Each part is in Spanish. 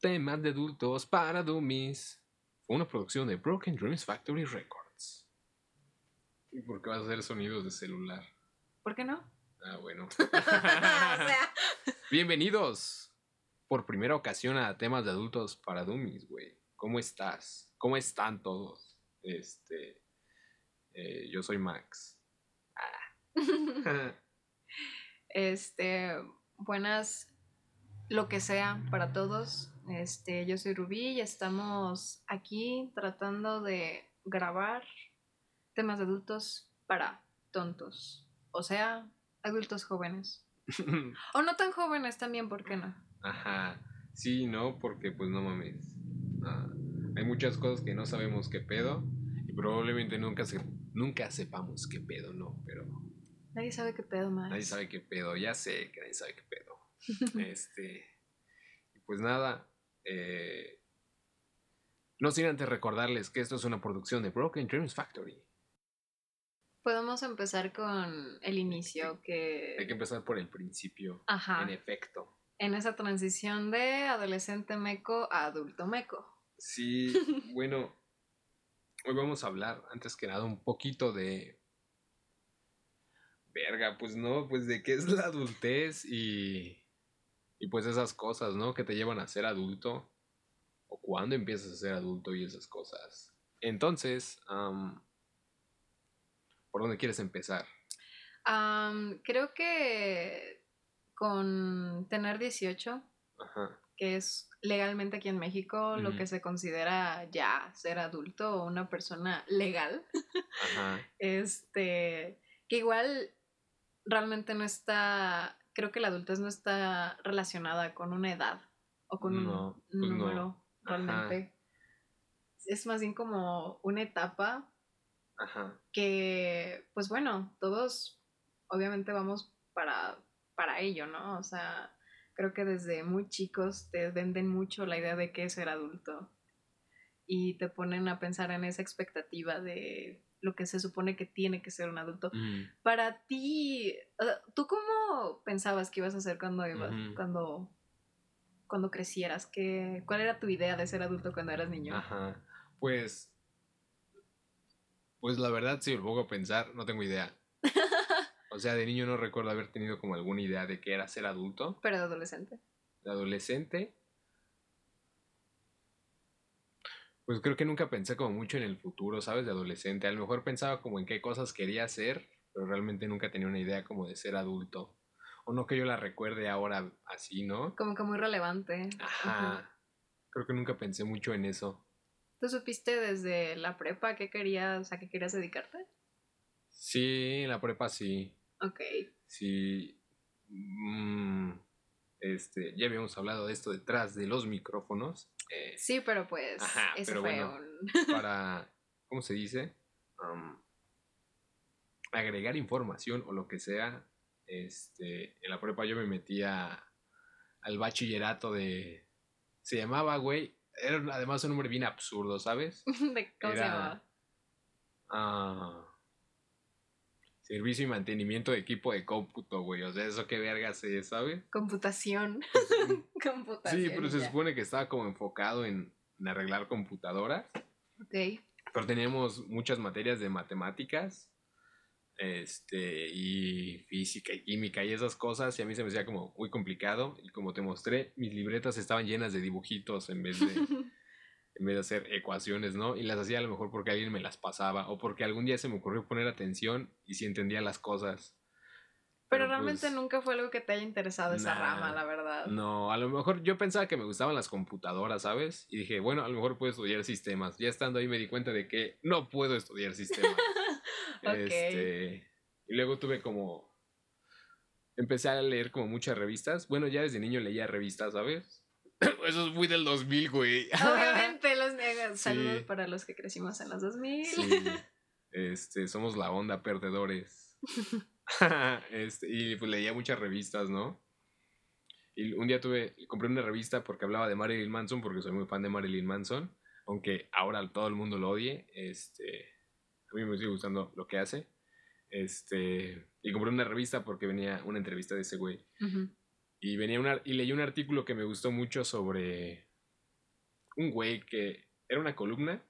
Temas de adultos para dummies. Fue una producción de Broken Dreams Factory Records. ¿Y por qué vas a hacer sonidos de celular? ¿Por qué no? Ah, bueno. o sea, Bienvenidos por primera ocasión a temas de adultos para dummies, güey. ¿Cómo estás? ¿Cómo están todos? Este. eh, yo soy Max. Ah. este, buenas, lo que sea para todos. Este, yo soy Rubí y estamos aquí tratando de grabar temas de adultos para tontos. O sea, adultos jóvenes. O no tan jóvenes también, ¿por qué no? Ajá. Sí, no, porque pues no mames. Ah, hay muchas cosas que no sabemos qué pedo. Y probablemente nunca, se, nunca sepamos qué pedo, ¿no? Pero Nadie sabe qué pedo más. nadie sabe qué pedo. Ya sé que nadie sabe qué pedo. este. Pues nada. Eh, no sin antes recordarles que esto es una producción de Broken Dreams Factory. Podemos empezar con el inicio Hay que... que empezar por el principio. Ajá. En efecto. En esa transición de adolescente meco a adulto meco. Sí, bueno, hoy vamos a hablar, antes que nada, un poquito de... Verga, pues no, pues de qué es la adultez y... Y pues esas cosas, ¿no? Que te llevan a ser adulto. O cuándo empiezas a ser adulto y esas cosas. Entonces, am, ¿por dónde quieres empezar? Creo que con tener 18, Ajá. que es legalmente aquí en México lo que se considera ya ser adulto o una persona legal, Ajá. este, que igual realmente no está, creo que la adultez no está relacionada con una edad o con No, un pues no. número Ajá. realmente. Es más bien como una etapa Ajá. que, pues bueno, todos obviamente vamos para, para ello, ¿no? O sea, creo que desde muy chicos te venden mucho la idea de qué es ser adulto y te ponen a pensar en esa expectativa de lo que se supone que tiene que ser un adulto. Mm. Para ti, ¿tú cómo pensabas que ibas a ser cuando ibas, Ujú. cuando, cuando crecieras? ¿Qué, ¿Cuál era tu idea de ser adulto cuando eras niño? Ajá. Pues. Pues la verdad, si me pongo a pensar, no tengo idea. O sea, de niño no recuerdo haber tenido como alguna idea de qué era ser adulto. Pero de adolescente. De adolescente. Pues creo que nunca pensé como mucho en el futuro, ¿sabes? De adolescente. A lo mejor pensaba como en qué cosas quería hacer, pero realmente nunca tenía una idea como de ser adulto. O no que yo la recuerde ahora así, ¿no? Como que muy relevante. Ajá. Creo que nunca pensé mucho en eso. ¿Tú supiste desde la prepa qué querías, a qué querías dedicarte? Sí, en la prepa sí. Ok. Sí. mm, este, ya habíamos hablado de esto detrás de los micrófonos. Eh, Sí, pero pues Ajá, ese pero fue bueno. un... para, ¿cómo se dice? Agregar información o lo que sea. Este, en la prepa yo me metía al bachillerato de... Se llamaba, güey. Era además un nombre bien absurdo, ¿sabes? de- ¿Cómo se llamaba? Ah, servicio y mantenimiento de equipo de cómputo, güey. O sea, eso qué vergas es, ¿sabes? Computación. Computación. Sí, pero se ya. supone que estaba como enfocado en, en arreglar computadoras. Ok. Pero teníamos muchas materias de matemáticas. Este, y física y química y esas cosas. Y a mí se me hacía como muy complicado. Y como te mostré, mis libretas estaban llenas de dibujitos en vez de, en vez de hacer ecuaciones, ¿no? Y las hacía a lo mejor porque alguien me las pasaba. O porque algún día se me ocurrió poner atención y si entendía las cosas. Pero Pero, realmente pues, nunca fue algo que te haya interesado esa nah, rama, la verdad. No, a lo mejor yo pensaba que me gustaban las computadoras, ¿sabes? Y dije, bueno, a lo mejor puedo estudiar sistemas. Ya estando ahí me di cuenta de que no puedo estudiar sistemas. Ok. Este, y luego tuve como... Empecé a leer como muchas revistas. Bueno, ya desde niño leía revistas, ¿sabes? Eso fue del 2000, güey. Obviamente, Saludos Sí. para los que crecimos en los 2000. Sí. Este, somos la onda perdedores. este, y pues leía muchas revistas, ¿no? Y un día tuve, compré una revista porque hablaba de Marilyn Manson, porque soy muy fan de Marilyn Manson, aunque ahora todo el mundo lo odie, este, a mí me sigue gustando lo que hace. Este, y compré una revista porque venía una entrevista de ese güey. Ujú. Y venía una, y leí un artículo que me gustó mucho sobre un güey que era una columna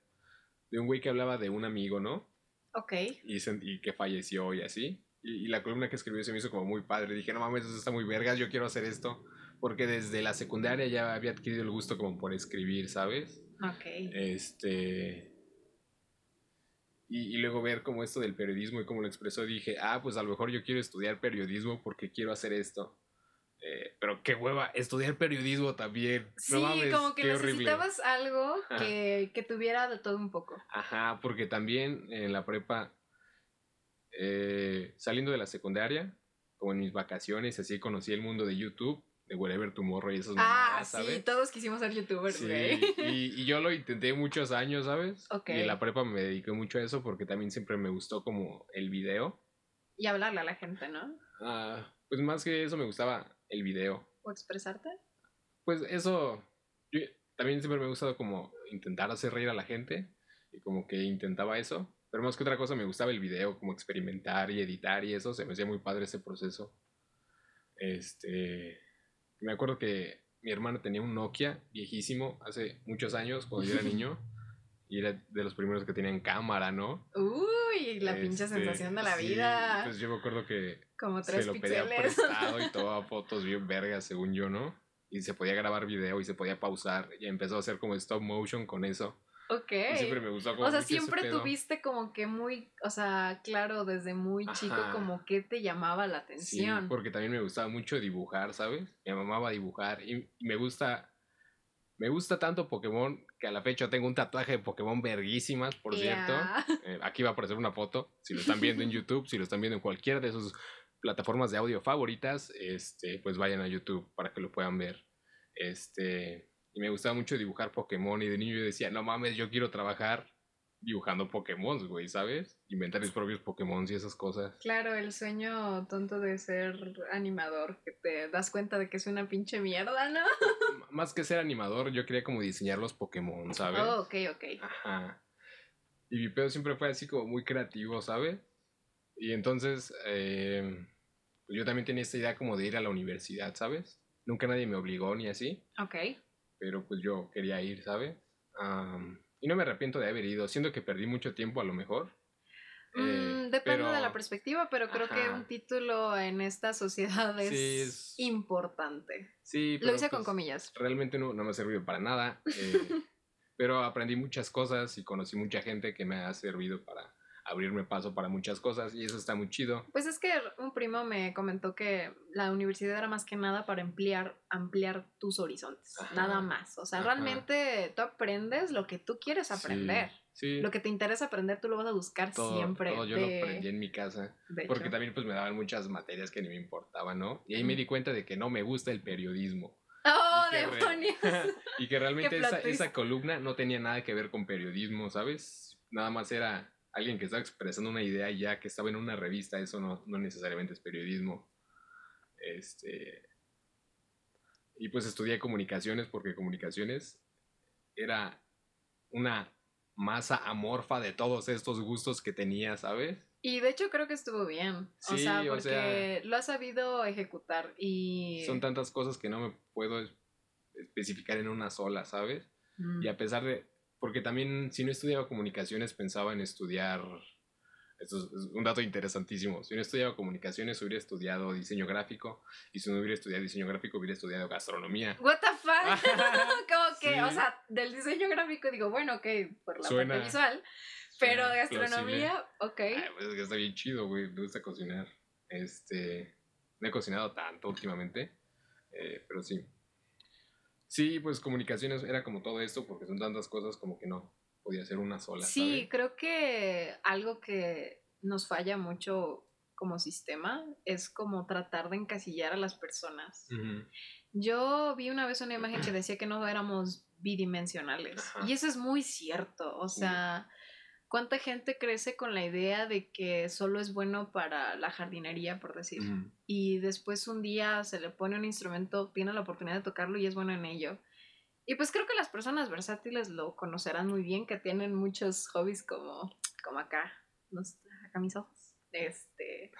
de un güey que hablaba de un amigo, ¿no? Ok. Y, se- y que falleció y así. Y, y la columna que escribió se me hizo como muy padre. Dije, no mames, eso está muy vergas, yo quiero hacer esto. Porque desde la secundaria ya había adquirido el gusto como por escribir, ¿sabes? Ok. Este. Y, y luego ver como esto del periodismo y cómo lo expresó, dije, ah, pues a lo mejor yo quiero estudiar periodismo porque quiero hacer esto. Eh, pero qué hueva, estudiar periodismo también. Sí, no mames, como que horrible. necesitabas algo que, que tuviera de todo un poco. Ajá, porque también en la prepa, eh, saliendo de la secundaria, como en mis vacaciones, así conocí el mundo de YouTube, de Wherever Tomorrow y esas Ah, mamadas, sí, todos quisimos ser youtubers, Sí, güey. y, y yo lo intenté muchos años, ¿sabes? Ok. Y en la prepa me dediqué mucho a eso porque también siempre me gustó como el video. Y hablarle a la gente, ¿no? Ah, pues más que eso me gustaba el video. O expresarte. Pues eso, yo- también siempre me ha gustado como intentar hacer reír a la gente y como que intentaba eso. Pero más que otra cosa me gustaba el video, como experimentar y editar y eso, se me hacía muy padre ese proceso. Este, me acuerdo que mi hermano tenía un Nokia viejísimo hace muchos años cuando yo era niño y era de los primeros que tenían cámara, ¿no? Uy, la pinche Este, sensación de la sí, vida. Pues yo me acuerdo que Como se tres lo pedía píxeles. prestado y tomaba fotos bien vergas, según yo, ¿no? Y se podía grabar video y se podía pausar. Y empezó a hacer como stop motion con eso. ok. Y siempre me gustó como O sea, siempre tuviste como que muy, o sea, claro, desde muy chico Ajá. como que te llamaba la Sí, atención. porque también me gustaba mucho dibujar, ¿sabes? Me amaba dibujar. Y me gusta. Me gusta tanto Pokémon que a la fecha tengo un tatuaje de Pokémon verguísimas, por cierto. Eh, aquí va a aparecer una foto. Si lo están viendo en YouTube, si lo están viendo en cualquiera de sus plataformas de audio favoritas, este, pues vayan a YouTube para que lo puedan ver. Este, y me gustaba mucho dibujar Pokémon y de niño yo decía, no mames, yo quiero trabajar dibujando Pokémon, güey, ¿sabes? Inventar mis propios Pokémon y esas cosas. Claro, el sueño tonto de ser animador, que te das cuenta de que es una pinche mierda, ¿no? M- Más que ser animador, yo quería como diseñar los Pokémon, ¿sabes? Oh, ok, ok. Ajá. Y mi pedo siempre fue así como muy creativo, ¿sabes? Y entonces, eh, pues yo también tenía esta idea como de ir a la universidad, ¿sabes? Nunca nadie me obligó ni así, Ok. pero pues yo quería ir, ¿sabes? Am, y no me arrepiento de haber ido, siendo que perdí mucho tiempo a lo mejor. Eh, Mm, depende de la perspectiva, pero creo que un título en esta sociedad es, Sí, es- importante. Sí, Lo hice con pues, comillas. realmente no, no me ha servido para nada. eh, pero aprendí muchas cosas y conocí mucha gente que me ha servido para abrirme paso para muchas cosas y eso está muy chido. Pues es que un primo me comentó que la universidad era más que nada para ampliar, ampliar tus horizontes, Ajá. nada más. O sea, Ajá. realmente tú aprendes lo que tú quieres aprender. Sí, sí. Lo que te interesa aprender, tú lo vas a buscar todo, siempre. todo yo de- lo aprendí en mi casa. de Porque hecho. también pues me daban muchas materias que ni me importaban, ¿no? Y ahí me di cuenta de que no me gusta el periodismo. ¡Oh, y que re- demonios! y que realmente esa, esa columna no tenía nada que ver con periodismo, ¿sabes? Nada más era alguien que estaba expresando una idea ya que estaba en una revista, eso no, no necesariamente es periodismo. Este. Y pues estudié comunicaciones porque comunicaciones era una masa amorfa de todos estos gustos que tenía, ¿sabes? Y de hecho creo que estuvo bien. o Sí, sea, o porque sea- lo has sabido ejecutar y... Son tantas cosas que no me puedo es- especificar en una sola, ¿sabes? Mm. Y a pesar de, porque también si no estudiaba comunicaciones pensaba en estudiar, esto es un dato interesantísimo, si no estudiaba comunicaciones hubiera estudiado diseño gráfico y si no hubiera estudiado diseño gráfico hubiera estudiado gastronomía. What the fuck? Como que, Sí. o sea, del diseño gráfico digo, bueno, ok, por la Suena- parte visual, pero suena de gastronomía, ok. Ay, pues está bien chido, güey, me gusta cocinar. Este, no he cocinado tanto últimamente, eh, pero sí. Sí, pues comunicaciones era como todo esto porque son tantas cosas como que no podía ser una sola. Sí, creo que algo que nos falla mucho como sistema es como tratar de encasillar a las personas. Yo vi una vez una imagen que decía que no éramos bidimensionales. Ajá. Y eso es muy cierto. O sea, ¿cuánta gente crece con la idea de que solo es bueno para la jardinería, por decir? Ujú. Y después un día se le pone un instrumento, tiene la oportunidad de tocarlo y es bueno en ello. Y pues creo que las personas versátiles lo conocerán muy bien, que tienen muchos hobbies como, como acá, nos- acá mis ojos. Este,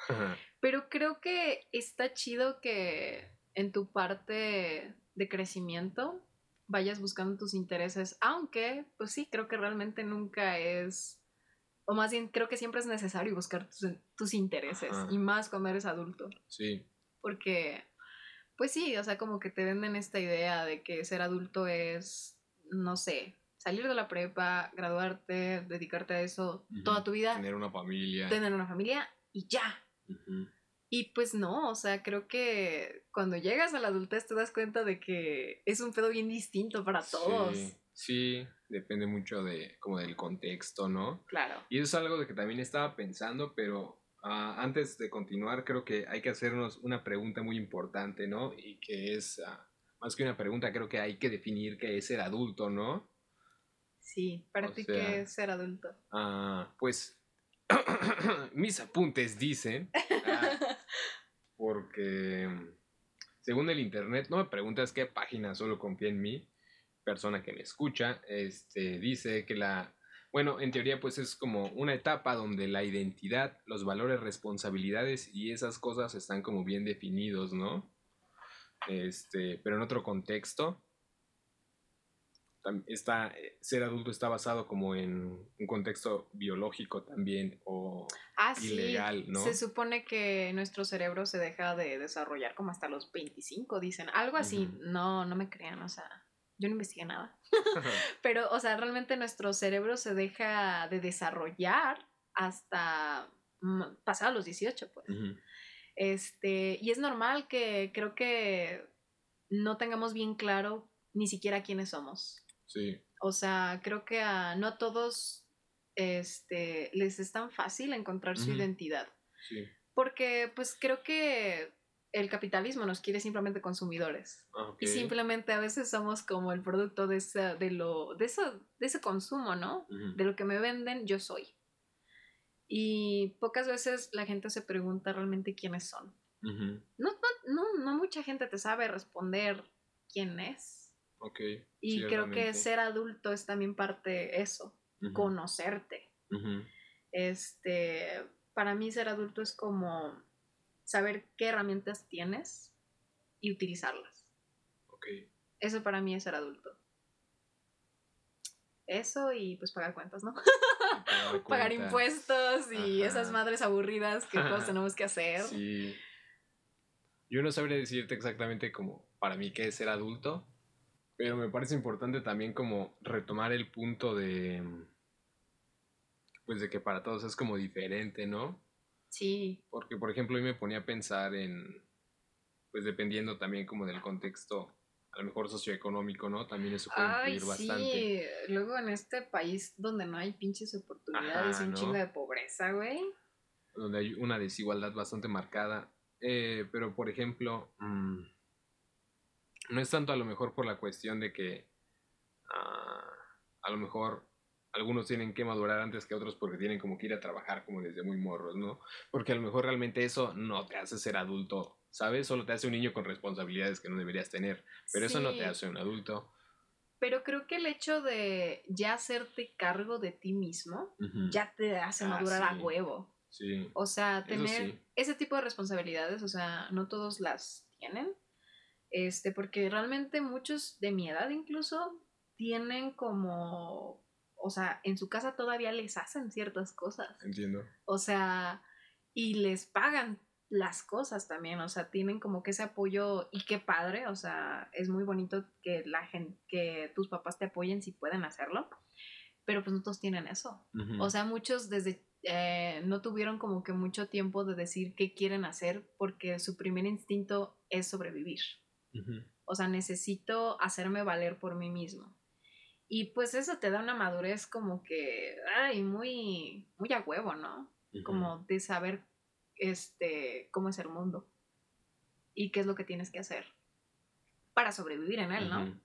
pero creo que está chido que en tu parte de crecimiento vayas buscando tus intereses, aunque, pues sí, creo que realmente nunca es, o más bien creo que siempre es necesario buscar tus, tus intereses, Ajá. y más cuando eres adulto, Sí, porque, pues sí, o sea, como que te venden esta idea de que ser adulto es, no sé, salir de la prepa, graduarte, dedicarte a eso toda tu vida, tener una familia. tener una familia y ya. Y pues no, o sea, creo que cuando llegas a la adultez te das cuenta de que es un pedo bien distinto para todos. Sí, sí, depende mucho de como del contexto, ¿no? Claro. Y eso es algo de que también estaba pensando, pero ah, antes de continuar creo que hay que hacernos una pregunta muy importante, ¿no? Y que es, ah, más que una pregunta, creo que hay que definir qué es ser adulto, ¿no? Sí, para O ti sea- qué es ser adulto. Ah, pues mis apuntes dicen, ah, porque según el internet, no me preguntas qué página, solo confía en mí, persona que me escucha, este, dice que la, bueno, en teoría pues es como una etapa donde la identidad, los valores, responsabilidades y esas cosas están como bien definidos, ¿no? Este, pero en otro contexto, está, eh, ser adulto está basado como en un contexto biológico también o Ah, sí. ilegal, ¿no? Se supone que nuestro cerebro se deja de desarrollar como hasta los 25, dicen. Algo así. No, no me crean, o sea, yo no investigué nada. Pero, o sea, realmente nuestro cerebro se deja de desarrollar hasta pasados los 18, pues. Este, y es normal que creo que no tengamos bien claro ni siquiera quiénes somos. sí, O sea, creo que a no a todos este, les es tan fácil encontrar su identidad. sí. Porque pues creo que el capitalismo nos quiere simplemente consumidores. Ah. Y simplemente a veces somos como el producto de, esa, de, lo, de, eso, de ese consumo, ¿no? De lo que me venden, yo soy. Y pocas veces la gente se pregunta realmente quiénes son. No, no, no, no mucha gente te sabe responder quién es. Ok. Y creo que ser adulto es también parte de eso, conocerte. Este, para mí ser adulto es como saber qué herramientas tienes y utilizarlas. Ok. Eso para mí es ser adulto. Eso y pues pagar cuentas, ¿no? Pagar impuestos y Ajá. esas madres aburridas que todos tenemos que hacer. Sí. Yo no sabría decirte exactamente como para mí qué es ser adulto, pero me parece importante también como retomar el punto de pues de que para todos es como diferente, ¿no? Sí, Porque por ejemplo, yo me ponía a pensar en pues dependiendo también como del contexto a lo mejor socioeconómico, ¿no? También eso puede Ay, influir bastante. sí. Luego en este país donde no hay pinches oportunidades Ajá, un ¿no? chingo de pobreza, güey. donde hay una desigualdad bastante marcada. Eh, pero, por ejemplo, mm, no es tanto a lo mejor por la cuestión de que ah, a lo mejor algunos tienen que madurar antes que otros porque tienen como que ir a trabajar como desde muy morros, ¿no? Porque a lo mejor realmente eso no te hace ser adulto, ¿sabes? Solo te hace un niño con responsabilidades que no deberías tener, pero eso no te hace un adulto. Pero creo que el hecho de ya hacerte cargo de ti mismo ya te hace Ah, madurar a huevo. Sí. O sea, tener sí. ese tipo de responsabilidades, o sea, no todos las tienen. Este, porque realmente muchos de mi edad incluso tienen como, o sea, en su casa todavía les hacen ciertas cosas. Entiendo. O sea, y les pagan las cosas también, o sea, tienen como que ese apoyo y qué padre, o sea, es muy bonito que la gente, que tus papás te apoyen si pueden hacerlo, pero pues no todos tienen eso. O sea, muchos desde eh, no tuvieron como que mucho tiempo de decir qué quieren hacer porque su primer instinto es sobrevivir. O sea, necesito hacerme valer por mí mismo. Y pues eso te da una madurez como que, ay, muy, muy a huevo, ¿no? Como de saber este, cómo es el mundo y qué es lo que tienes que hacer para sobrevivir en él, ¿no?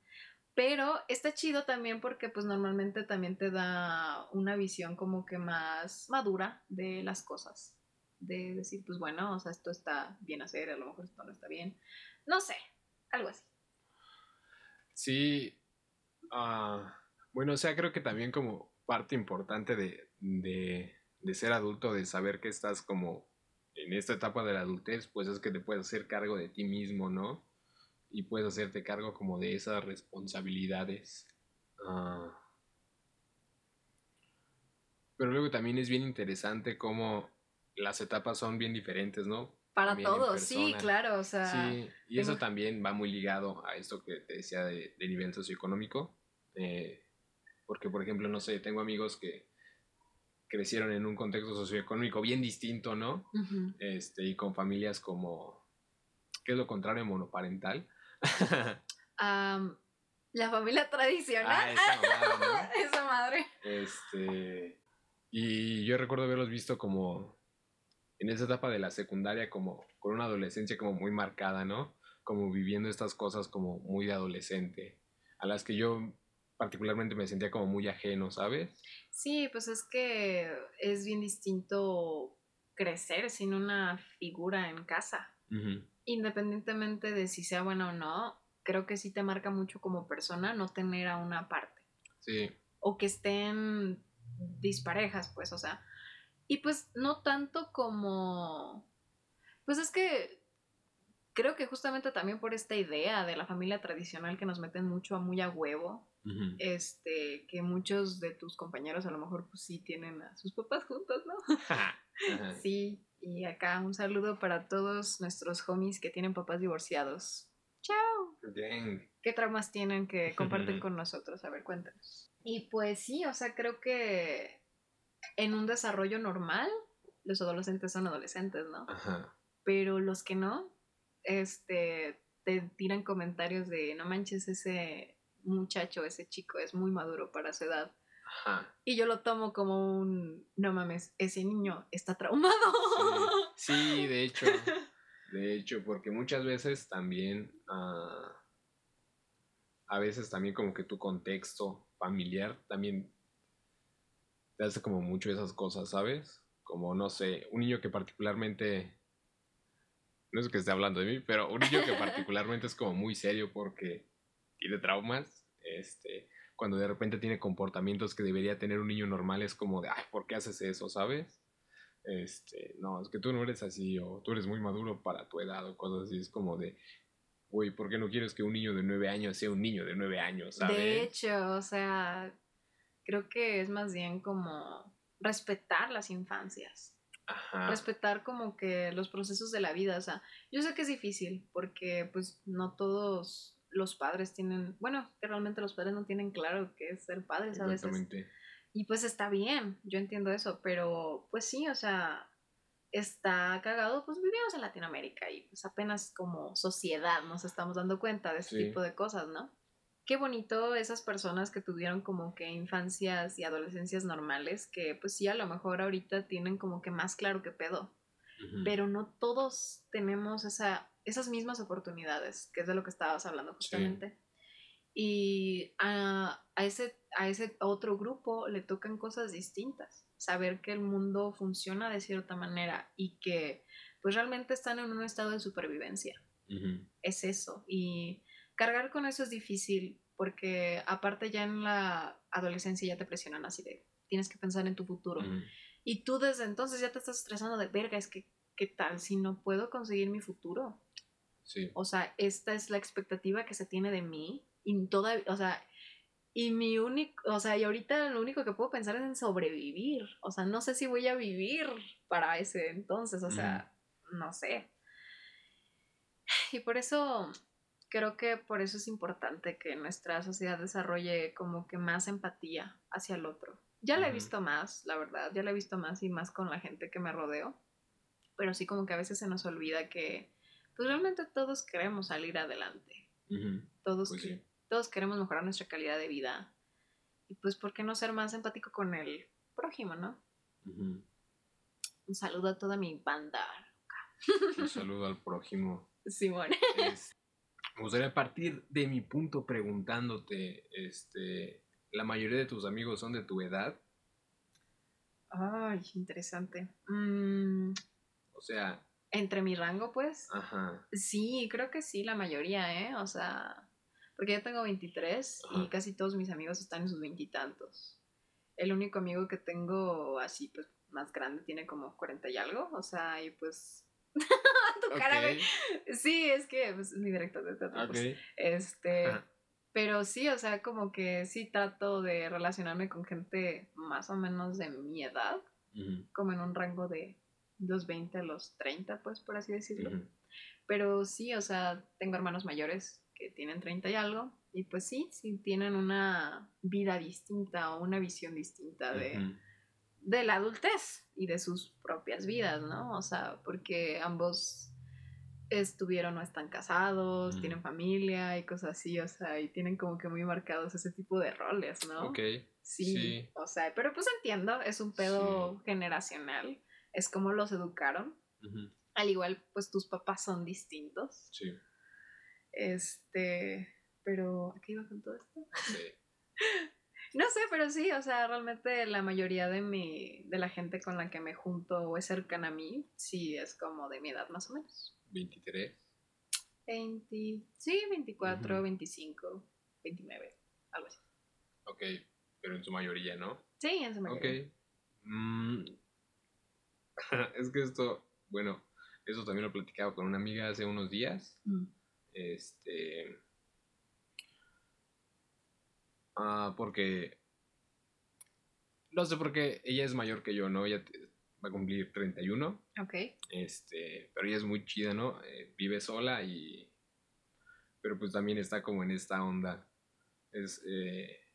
Pero está chido también porque pues normalmente también te da una visión como que más madura de las cosas. De decir, pues bueno, o sea, esto está bien hacer, a lo mejor esto no está bien. No sé, algo así. Sí. Ah, bueno, o sea, creo que también como parte importante de, de, de ser adulto, de saber que estás como en esta etapa de la adultez, pues es que te puedes hacer cargo de ti mismo, ¿no? y puedes hacerte cargo como de esas responsabilidades. Ah. Pero luego también es bien interesante cómo las etapas son bien diferentes, ¿no? Para todos, sí, claro, o sea. Sí, y eso también va muy ligado a esto que te decía de, nivel socioeconómico. Eh, porque, por ejemplo, no sé, tengo amigos que crecieron en un contexto socioeconómico bien distinto, ¿no? este, y con familias como, ¿qué es lo contrario monoparental? la familia tradicional. Ah, esa madre, esa madre. Este, y yo recuerdo haberlos visto como en esa etapa de la secundaria, como con una adolescencia como muy marcada, ¿no? Como viviendo estas cosas como muy de adolescente, a las que yo particularmente me sentía como muy ajeno, ¿sabes? Sí, pues es que es bien distinto crecer sin una figura en casa. Independientemente de si sea buena o no, creo que sí te marca mucho como persona no tener a una parte. Sí. O que estén disparejas, pues, o sea. Y pues no tanto como... Pues es que creo que justamente también por esta idea de la familia tradicional que nos meten mucho a muy a huevo, este, que muchos de tus compañeros a lo mejor pues sí tienen a sus papás juntos, ¿no? sí, y acá un saludo para todos nuestros homies que tienen papás divorciados. ¡Chao! ¿Qué traumas tienen que comparten con nosotros? A ver, cuéntanos. Y pues sí, o sea, creo que en un desarrollo normal, los adolescentes son adolescentes, ¿no? Ajá. Pero los que no, este, te tiran comentarios de, no manches, ese muchacho, ese chico es muy maduro para su edad. Ajá. Y yo lo tomo como un, no mames, ese niño está traumado. Sí, de hecho, de hecho, porque muchas veces también, uh, a veces también como que tu contexto familiar también te hace como mucho esas cosas, ¿sabes? Como, no sé, un niño que particularmente, no es que esté hablando de mí, pero un niño que particularmente es como muy serio porque tiene traumas, este, cuando de repente tiene comportamientos que debería tener un niño normal, es como de, ay, ¿por qué haces eso, sabes? Este, no, es que tú no eres así, o tú eres muy maduro para tu edad, o cosas así, es como de, güey, ¿por qué no quieres que un niño de nueve años sea un niño de nueve años, sabes? De hecho, o sea, creo que es más bien como respetar las infancias. Ajá. Respetar como que los procesos de la vida, o sea, yo sé que es difícil porque pues no todos los padres tienen, bueno, que realmente los padres no tienen claro qué es ser padres a veces. Y pues está bien, yo entiendo eso, pero pues sí, o sea, está cagado, pues vivimos en Latinoamérica y pues apenas como sociedad nos estamos dando cuenta de ese tipo de cosas, ¿no? Qué bonito esas personas que tuvieron como que infancias y adolescencias normales, que pues sí, a lo mejor ahorita tienen como que más claro que pedo, pero no todos tenemos esa esas mismas oportunidades, que es de lo que estabas hablando justamente. Y a, ese, a ese otro grupo le tocan cosas distintas. Saber que el mundo funciona de cierta manera y que pues realmente están en un estado de supervivencia. Es eso. Y cargar con eso es difícil porque aparte ya en la adolescencia ya te presionan así de tienes que pensar en tu futuro. Y tú desde entonces ya te estás estresando de verga, es que ¿qué tal si no puedo conseguir mi futuro? O sea, esta es la expectativa que se tiene de mí y toda, o sea, y mi único, o sea, y ahorita lo único que puedo pensar es en sobrevivir. O sea, no sé si voy a vivir para ese entonces, o sea, no sé. Y por eso creo que por eso es importante que nuestra sociedad desarrolle como que más empatía hacia el otro. Ya la he visto más, la verdad, ya la he visto más y más con la gente que me rodeo, pero sí como que a veces se nos olvida que pues realmente todos queremos salir adelante. todos, pues todos queremos mejorar nuestra calidad de vida. Y pues, ¿por qué no ser más empático con el prójimo, no? Un saludo a toda mi banda. Un saludo al prójimo. Simón. Me gustaría partir de mi punto preguntándote, este, ¿la mayoría de tus amigos son de tu edad? Ay, interesante. Mm. O sea, entre mi rango, pues. Ajá. Sí, creo que sí, la mayoría, ¿eh? O sea, porque yo tengo 23 y casi todos mis amigos están en sus veintitantos. El único amigo que tengo así, pues, más grande tiene como 40 y algo, o sea, y pues... tu cara, güey. Sí, es que pues, mi director de teatro. Pues, este. Pero sí, o sea, como que sí trato de relacionarme con gente más o menos de mi edad, como en un rango de los 20 a los 30, pues, por así decirlo. Pero sí, o sea, tengo hermanos mayores que tienen 30 y algo, y pues sí, sí tienen una vida distinta o una visión distinta de, de la adultez y de sus propias vidas, ¿no? O sea, porque ambos estuvieron o están casados, tienen familia y cosas así, o sea, y tienen como que muy marcados ese tipo de roles, ¿no? Ok. Sí, o sea, pero pues entiendo, es un pedo generacional, es como los educaron. Al igual, pues tus papás son distintos. Sí. Este, pero, ¿a qué iba con todo esto? Sí. no sé, pero sí, o sea, realmente la mayoría de mi, de la gente con la que me junto o es cercana a mí, sí es como de mi edad más o menos. 23. 20, sí, 24, 25, 29, algo así. Ok, pero en su mayoría, ¿no? Sí, en su mayoría. Ok. Mm. es que esto, bueno, eso también lo he platicado con una amiga hace unos días. Mm. Este. Ah, porque. No sé por qué ella es mayor que yo, ¿no? Ella va a cumplir 31. Ok. Este, pero ella es muy chida, ¿no? Eh, vive sola y... Pero pues también está como en esta onda. Es, eh,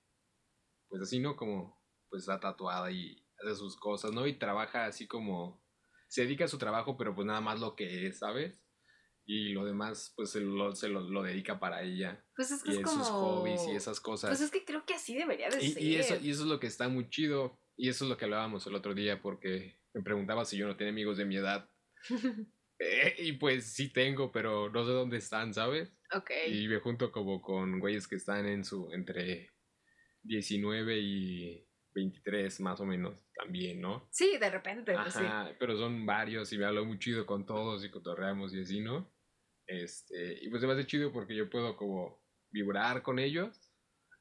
pues así, ¿no? Como, pues está tatuada y hace sus cosas, ¿no? Y trabaja así como... Se dedica a su trabajo, pero pues nada más lo que es, ¿sabes? Y lo demás pues se lo, se lo, dedica para ella. Pues es que y es como... sus hobbies y esas cosas. Pues es que creo que así debería de ser. Y eso, y eso es lo que está muy chido. Y eso es lo que hablábamos el otro día porque me preguntaba si yo no tenía amigos de mi edad. Eh, y pues sí tengo, pero no sé dónde están, ¿sabes? Ok. Y me junto como con güeyes que están en su, entre 19 y 23 más o menos también, ¿no? Sí, de repente, pues Ajá, pero son varios y me hablo muy chido con todos y cotorreamos y así, ¿no? Este, y pues se me hace chido porque yo puedo como vibrar con ellos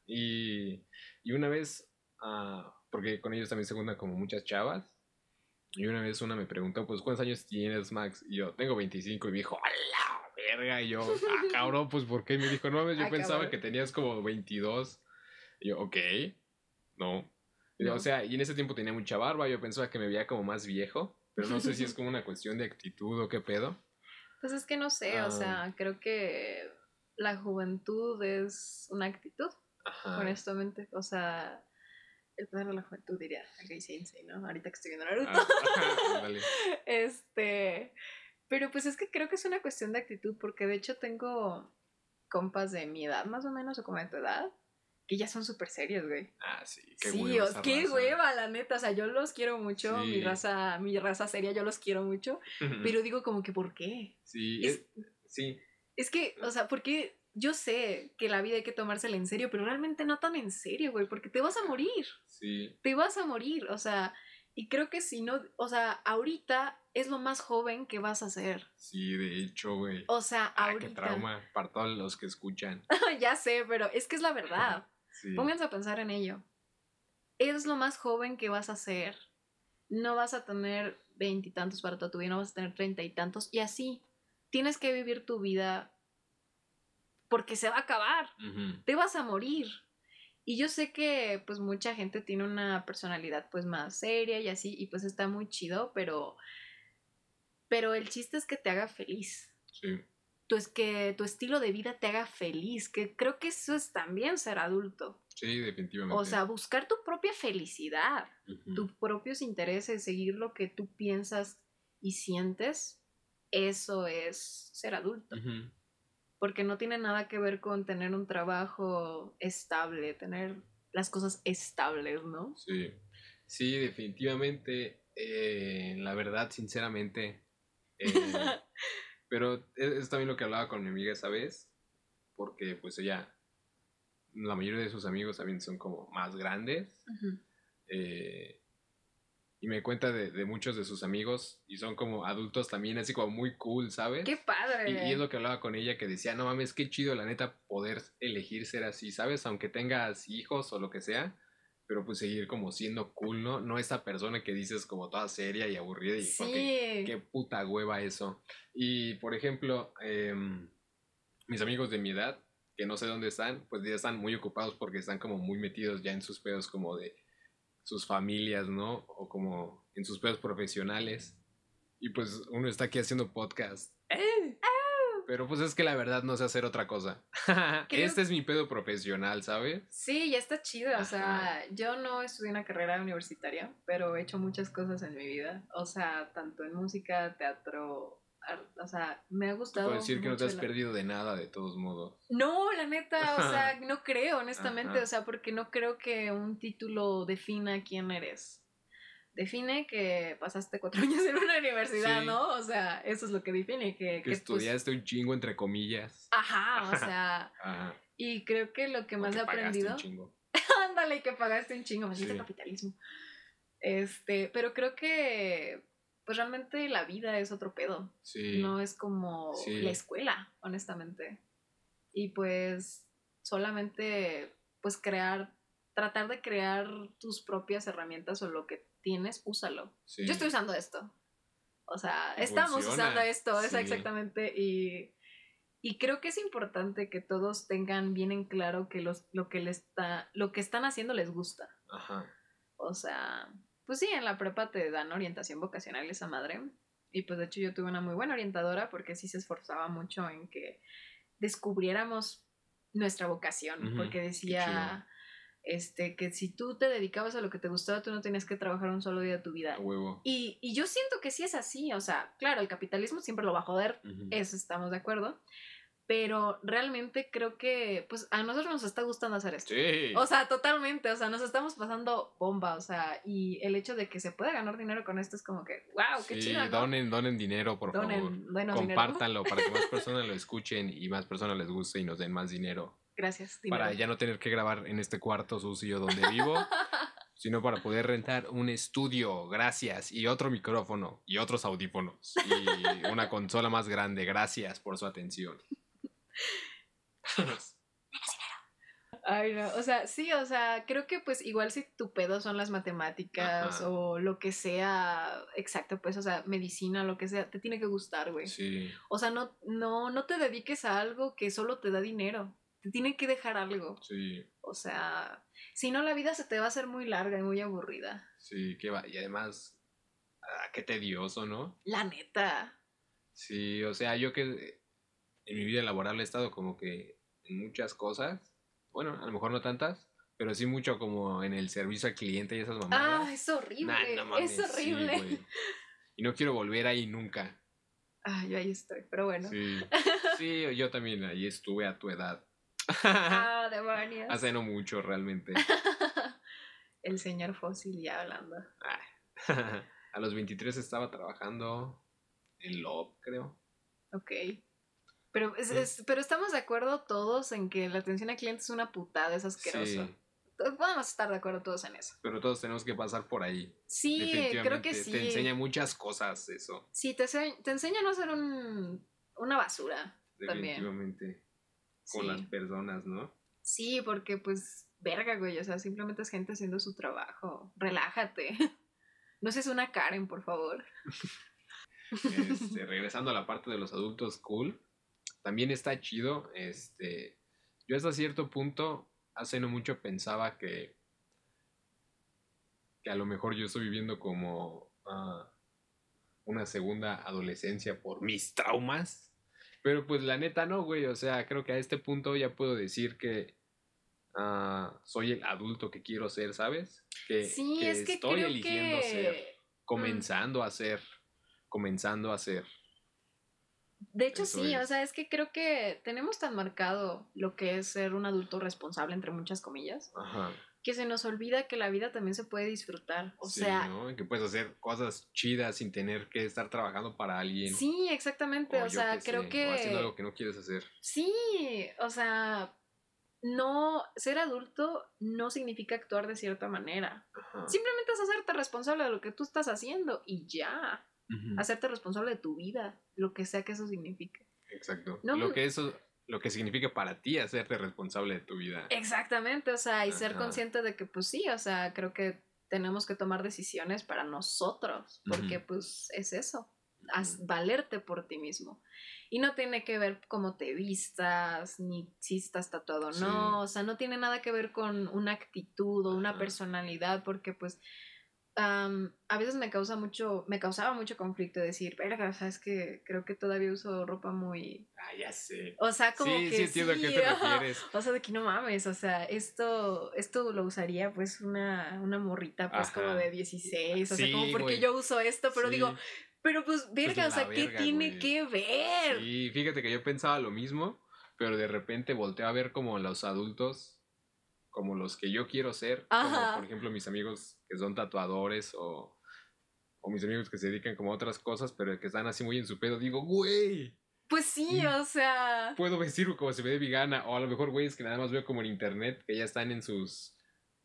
y, y una vez, uh, porque con ellos también se juntan como muchas chavas, y una vez una me preguntó, pues, ¿cuántos años tienes, Max? Y yo, tengo 25. Y me dijo, ¡a la verga! Y yo, ah, cabrón, pues, ¿por qué? Y me dijo, no, yo ah, pensaba que tenías como 22. Y yo, ok, no. O sea, y en ese tiempo tenía mucha barba, yo pensaba que me veía como más viejo, pero no sé si es como una cuestión de actitud o qué pedo. Pues es que no sé, o ah. sea, creo que la juventud es una actitud, honestamente. O sea, el poder de la juventud, diría Gay Sensei, ¿no? Ahorita que estoy viendo Naruto. Ah, este. Pero pues es que creo que es una cuestión de actitud, porque de hecho tengo compas de mi edad, más o menos, o como de tu edad, que ya son súper serios, güey. Ah, sí, qué sí, hueva. qué hueva, la neta. O sea, yo los quiero mucho, mi raza, mi raza seria, yo los quiero mucho. Pero digo como que, ¿por qué? Sí, es, sí. Es que, o sea, ¿por qué yo sé que la vida hay que tomársela en serio, pero realmente no tan en serio, güey, porque te vas a morir. Sí. Te vas a morir, o sea, y creo que si no, o sea, ahorita es lo más joven que vas a hacer. Sí, de hecho, güey. O sea, ahorita. Qué trauma para todos los que escuchan. ya sé, pero es que es la verdad. Sí. Pónganse a pensar en ello. Es lo más joven que vas a hacer. No vas a tener veintitantos para toda tu vida, no vas a tener treinta y tantos. Y así, tienes que vivir tu vida porque se va a acabar, te vas a morir. Y yo sé que pues mucha gente tiene una personalidad pues más seria y así, y pues está muy chido, pero, pero el chiste es que te haga feliz. Sí. Tú es que tu estilo de vida te haga feliz, que creo que eso es también ser adulto. Sí, definitivamente. O sea, buscar tu propia felicidad, tus propios intereses, seguir lo que tú piensas y sientes, eso es ser adulto porque no tiene nada que ver con tener un trabajo estable, tener las cosas estables, ¿no? Sí, sí, definitivamente, eh, la verdad, sinceramente, eh, pero e-, es, también lo que hablaba con mi amiga esa vez, porque pues ella, la mayoría de sus amigos también son como más grandes, y me cuenta de, muchos de sus amigos y son como adultos también, así como muy cool, ¿sabes? ¡Qué padre! Y, es lo que hablaba con ella, que decía, no mames, qué chido la neta poder elegir ser así, ¿sabes? Aunque tengas hijos o lo que sea, pero pues seguir como siendo cool, ¿no? No esta persona que dices como toda seria y aburrida y Sí. ok, qué puta hueva eso. Y por ejemplo, em, mis amigos de mi edad, que no sé dónde están, pues ya están muy ocupados porque están como muy metidos ya en sus pedos como de sus familias, ¿no? O como en sus pedos profesionales. Y pues uno está aquí haciendo podcast. Pero pues es que la verdad no sé hacer otra cosa. Creo- Este es mi pedo profesional, ¿sabes? Sí, ya está chido. O Ajá. sea, yo no estudié una carrera universitaria, pero he hecho muchas cosas en mi vida. O sea, tanto en música, teatro, o sea, me ha gustado. Puedo decir que no te has la- perdido de nada, de todos modos. No, la neta, o sea, no creo, honestamente, Ajá. o sea, porque no creo que un título defina quién eres. Define que pasaste cuatro años en una universidad, Sí. ¿no? O sea, eso es lo que define, que, Que que, pues, estudiaste un chingo, entre comillas. ajá, o sea, Ajá. y creo que lo que más que he pagaste aprendido... un chingo. Ándale, que pagaste un chingo, maldito Sí. capitalismo. Este, pero creo que, pues realmente la vida es otro pedo. Sí. No es como Sí. la escuela, honestamente. Y pues solamente, pues crear, tratar de crear tus propias herramientas o lo que tienes, úsalo. sí. Yo estoy usando esto. O sea, estamos funciona. usando esto, Sí. exactamente. Y, y creo que es importante que todos tengan bien en claro que los, lo, que les está, lo que están haciendo les gusta. Ajá. O sea, pues sí, en la prepa te dan orientación vocacional esa madre. Y pues de hecho yo tuve una muy buena orientadora porque sí se esforzaba mucho en que descubriéramos nuestra vocación. Porque decía este, que si tú te dedicabas a lo que te gustaba, tú no tenías que trabajar un solo día de tu vida. A huevo. Y, y yo siento que sí es así. O sea, claro, el capitalismo siempre lo va a joder. Eso estamos de acuerdo. Pero realmente creo que pues a nosotros nos está gustando hacer esto. Sí. O sea, totalmente, o sea, nos estamos pasando bomba, o sea, y el hecho de que se pueda ganar dinero con esto es como que, wow, qué sí, chido, ¿no? donen, donen dinero, por Donen- favor. dinero. Compártanlo para que más personas lo escuchen y más personas les guste y nos den más dinero. Gracias, dinero. Para ya no tener que grabar en este cuarto sucio donde vivo, sino para poder rentar un estudio, gracias, y otro micrófono, y otros audífonos, y una consola más grande, gracias por su atención. Ay, no, o sea, sí, o sea, creo que pues igual si tu pedo son las matemáticas Ajá. o lo que sea, exacto, pues, o sea, medicina, lo que sea, te tiene que gustar, güey. Sí, O sea, no, no, no te dediques a algo que solo te da dinero, te tiene que dejar algo. sí, O sea, si no la vida se te va a hacer muy larga y muy aburrida. sí, que va. Y además, ah, qué tedioso, ¿no? La neta. Sí, o sea, yo que en mi vida laboral he estado como que en muchas cosas, bueno, a lo mejor no tantas, pero sí mucho como en el servicio al cliente y esas Ah, mamadas. es horrible. Nah, no mames, es horrible. y no quiero volver ahí nunca. ah, yo ahí estoy, pero bueno. Sí, sí, yo también ahí estuve a tu edad. Ah, demonios. Hace no mucho realmente. El señor fósil ya hablando. a los 23 estaba trabajando en Love, creo. Ok. Pero, es- Sí. es- pero estamos de acuerdo todos en que la atención al cliente es una putada, es asqueroso. Sí, Podemos estar de acuerdo todos en eso. pero todos tenemos que pasar por ahí. Sí, creo que Definitivamente. sí. Te enseña muchas cosas eso. Sí, te, te enseña a no ser un, una basura. También. Con Sí. las personas, ¿no? Sí, porque pues, verga, güey, o sea, simplemente es gente haciendo su trabajo. Relájate. No seas una Karen, por favor. Este, regresando a la parte de los adultos cool, también está chido. Este, yo hasta cierto punto, hace no mucho pensaba que, que a lo mejor yo estoy viviendo como ah, una segunda adolescencia por mis traumas. Pero pues la neta no, güey. O sea, creo que a este punto ya puedo decir que ah, soy el adulto que quiero ser, ¿sabes? Que, Sí, que es que estoy creo eligiendo que... ser, comenzando a ser, comenzando a ser. De hecho, Eso sí, o sea, es que creo que tenemos tan marcado lo que es ser un adulto responsable, entre muchas comillas, Ajá. Que se nos olvida que la vida también se puede disfrutar. O Sí, sea, ¿no? Que puedes hacer cosas chidas sin tener que estar trabajando para alguien. sí, exactamente. o O, sea, creo sé, O haciendo que algo que no quieres hacer. sí, o sea, no, ser adulto no significa actuar de cierta manera. Ajá. Simplemente es hacerte responsable de lo que tú estás haciendo y ya. Hacerte responsable de tu vida, lo que sea que eso signifique. Exacto. No, lo que eso lo que significa para ti hacerte responsable de tu vida. Exactamente, o sea, y ser Ajá. consciente de que pues sí, o sea, creo que tenemos que tomar decisiones para nosotros, porque Ujú. pues es eso, haz- valerte por ti mismo. Y no tiene que ver cómo te vistas, ni si estás tatuado o Sí. no, o sea, no tiene nada que ver con una actitud o una personalidad, porque pues am, a veces me causa mucho, me causaba mucho conflicto decir, verga, o sea, es que creo que todavía uso ropa muy... Ah, ya sé. O sea, como sí, que sí entiendo a qué te refieres. O sea, de que no mames, o sea, esto, esto lo usaría pues una, una morrita pues como de 16, o sea, como porque güey. yo uso esto, pero digo, pero pues verga, o sea, ¿qué verga, tiene que ver? Sí, fíjate que yo pensaba lo mismo, pero de repente volteo a ver como los adultos, como los que yo quiero ser, Ajá. como por ejemplo mis amigos que son tatuadores o, o mis amigos que se dedican como a otras cosas, pero que están así muy en su pedo. Digo, güey, Pues sí, o sea, puedo vestir como se ve vegana, o a lo mejor güeyes que nada más veo como en internet, que ya están en sus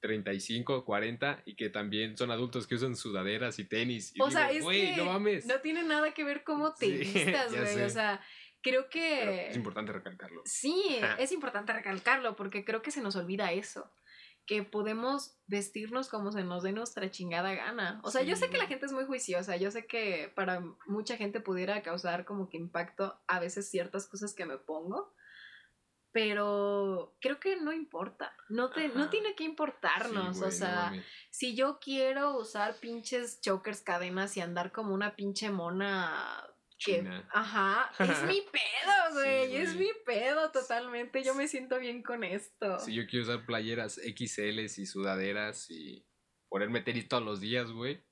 35, 40 y que también son adultos que usan sudaderas y tenis. Y o sea, es güey, que no mames. no tiene nada que ver cómo te Sí, vistas, ya güey, sé. o sea, creo que... Pero es importante recalcarlo. Sí, es importante recalcarlo porque creo que se nos olvida eso. Que podemos vestirnos como se nos dé nuestra chingada gana. O sea, yo sé que la gente es muy juiciosa. Yo sé que para mucha gente pudiera causar como que impacto a veces ciertas cosas que me pongo. Pero creo que no importa. No, te, no tiene que importarnos. Sí, o güey, sea, si yo quiero usar pinches chokers, cadenas y andar como una pinche mona que, ajá, es mi pedo, güey, Sí, es mi pedo totalmente, yo me siento bien con esto. Si yo quiero usar playeras XLs y sudaderas y ponerme tenis todos los días, güey.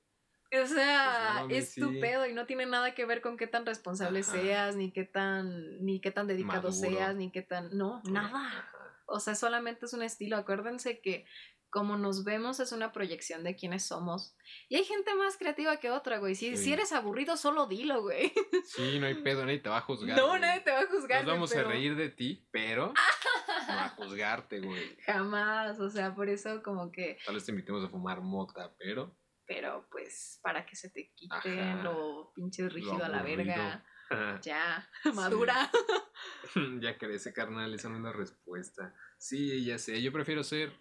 O sea, Pues mames, es tu sí. pedo y no tiene nada que ver con qué tan responsable Ajá. seas, ni qué tan, ni qué tan dedicado Maduro. seas, ni qué tan, no, nada. O sea, solamente es un estilo. Acuérdense que como nos vemos es una proyección de quiénes somos. Y hay gente más creativa que otra, güey. Si, Sí. si eres aburrido, solo dilo, güey. Sí, no hay pedo, nadie te va a juzgar. No, güey. nadie te va a juzgar. Nos vamos pero a reír de ti, pero no a juzgarte, güey. Jamás. O sea, por eso como que, Tal vez te invitemos a fumar mota, pero pero pues para que se te quite Ajá. lo pinche rígido a la verga. Ya, madura. ya crece, carnal, esa no es la respuesta. Sí, ya sé, yo prefiero ser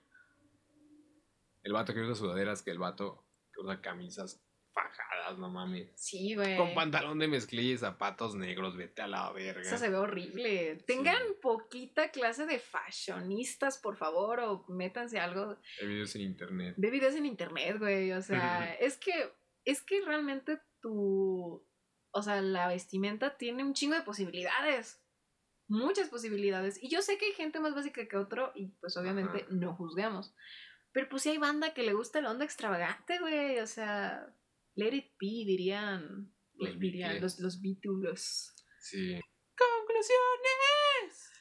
el vato que usa sudaderas que el vato que usa camisas fajadas, no mames. Sí, güey. Con pantalón de mezclilla y zapatos negros, vete a la verga. Eso se ve horrible. Tengan poquita clase de fashionistas, por favor, o métanse algo. Hay videos en internet. Ve videos en internet, güey. O sea, es que, es que realmente tu, o sea, la vestimenta tiene un chingo de posibilidades. Muchas posibilidades. Y yo sé que hay gente más básica que otro y pues obviamente Ajá. no juzgamos. Pero pues sí hay banda que le gusta la onda extravagante, güey. O sea, let it be, dirían. Los dirían los, los Beatles. Sí. Conclusiones.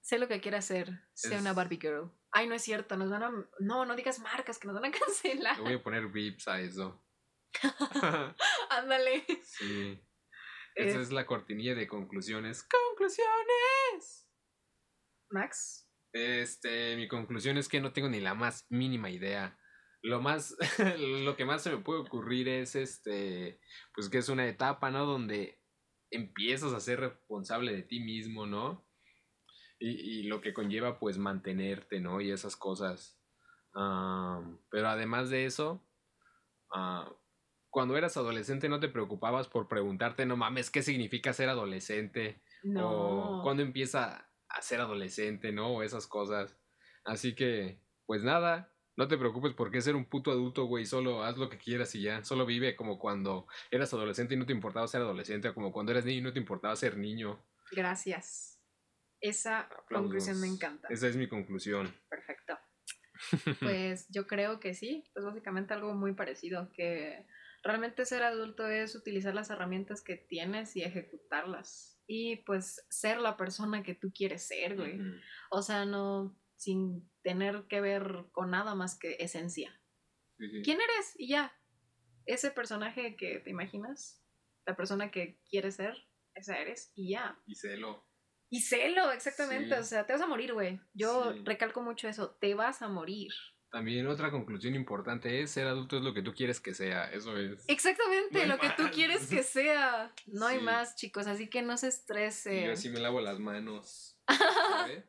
Sé lo que quiere hacer. Sea Es- una Barbie Girl. Ay, no es cierto. Nos van a. No, no digas marcas que nos van a cancelar. Le voy a poner vips a eso. Ándale. sí. Es- Esa es la cortinilla de conclusiones. ¡Conclusiones! Max. Este, mi conclusión es que no tengo ni la más mínima idea. Lo más, lo que más se me puede ocurrir es este, pues que es una etapa, ¿no? Donde empiezas a ser responsable de ti mismo, ¿no? Y, y lo que conlleva, pues, mantenerte, ¿no? Y esas cosas. Ah, pero además de eso, ah, cuando eras adolescente no te preocupabas por preguntarte, no mames, ¿qué significa ser adolescente? No. O cuándo empieza a ser adolescente, ¿no? O esas cosas. Así que, pues nada, no te preocupes por qué ser un puto adulto, güey. Solo haz lo que quieras y ya. Solo vive como cuando eras adolescente y no te importaba ser adolescente, o como cuando eras niño y no te importaba ser niño. Gracias. Esa Aplausos. conclusión me encanta. Esa es mi conclusión. Perfecto. Pues yo creo que sí. Pues básicamente algo muy parecido. Que realmente ser adulto es utilizar las herramientas que tienes y ejecutarlas. Y pues ser la persona que tú quieres ser, güey. O sea, no sin tener que ver con nada más que esencia. Sí, sí. ¿Quién eres? Y ya. Ese personaje que te imaginas, la persona que quieres ser, esa eres y ya. Y celo. Y celo, exactamente. Sí. O sea, te vas a morir, güey. Yo recalco mucho eso. Te vas a morir. También otra conclusión importante es ser adulto es lo que tú quieres que sea. Eso es. Exactamente, No lo que tú quieres que sea. No hay más, chicos. Así que no se Y estresen. yo así me lavo las manos. ¿sabes?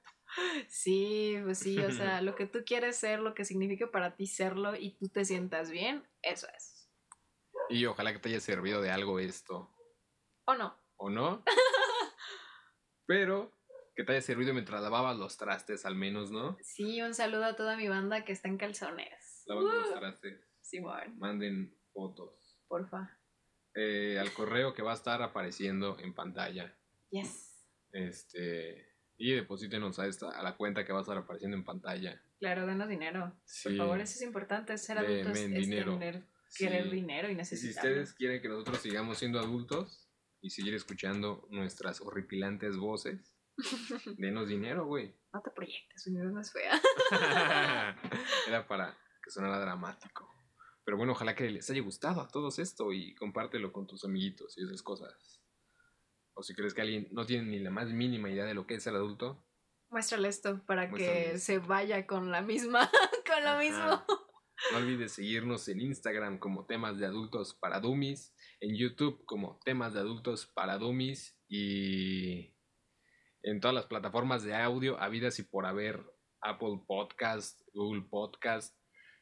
Sí, pues sí, o sea, lo que tú quieres ser, lo que significa para ti serlo y tú te sientas bien, eso es. Y ojalá que te haya servido de algo esto. ¿O no? ¿O no? Pero que te haya servido mientras lavabas los trastes, al menos, ¿no? Sí, un saludo a toda mi banda que está en calzones. Lavando los Uh, trastes. Simón, Manden fotos. porfa. Eh, al correo que va a estar apareciendo en pantalla. Yes. Este. Y deposítenos a, esta, a la cuenta que va a estar apareciendo en pantalla. Claro, denos dinero. Sí. Por favor, eso es importante. Ser adultos es dinero. tener, querer Sí. dinero y Y si ustedes quieren que nosotros sigamos siendo adultos y seguir escuchando nuestras horripilantes voces, denos dinero, güey. No te proyectes, voz no es fea. Era para que sonara dramático. Pero bueno, ojalá que les haya gustado a todos esto y compártelo con tus amiguitos y esas cosas. O si crees que alguien no tiene ni la más mínima idea de lo que es ser adulto, Muéstrale esto para Muéstrale que se vaya con la misma, con lo Ajá. mismo. no olvides seguirnos en Instagram como temas de adultos para dummies, en YouTube como temas de adultos para dummies y en todas las plataformas de audio habidas y por haber Apple Podcast, Google Podcast.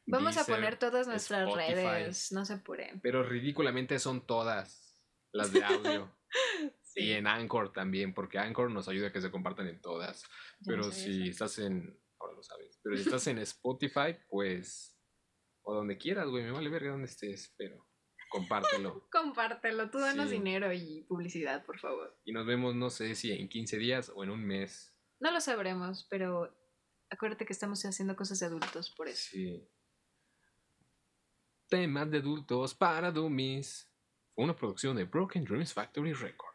Vamos a poner todas nuestras Spotify. redes, no se apuren. Pero ridículamente son todas las de audio. Y en Anchor también, porque Anchor nos ayuda a que se compartan en todas. No Pero si eso. estás en. Ahora lo sabes. Pero si estás en Spotify, pues. O donde quieras, güey. Me vale verga donde estés, pero compártelo. Compártelo, tú danos Sí. dinero y publicidad, por favor. Y nos vemos, no sé si en 15 días o en un mes. No lo sabremos, pero acuérdate que estamos haciendo cosas de adultos por eso. Sí. Temas de adultos para dummies. Fue una producción de Broken Dreams Factory Records.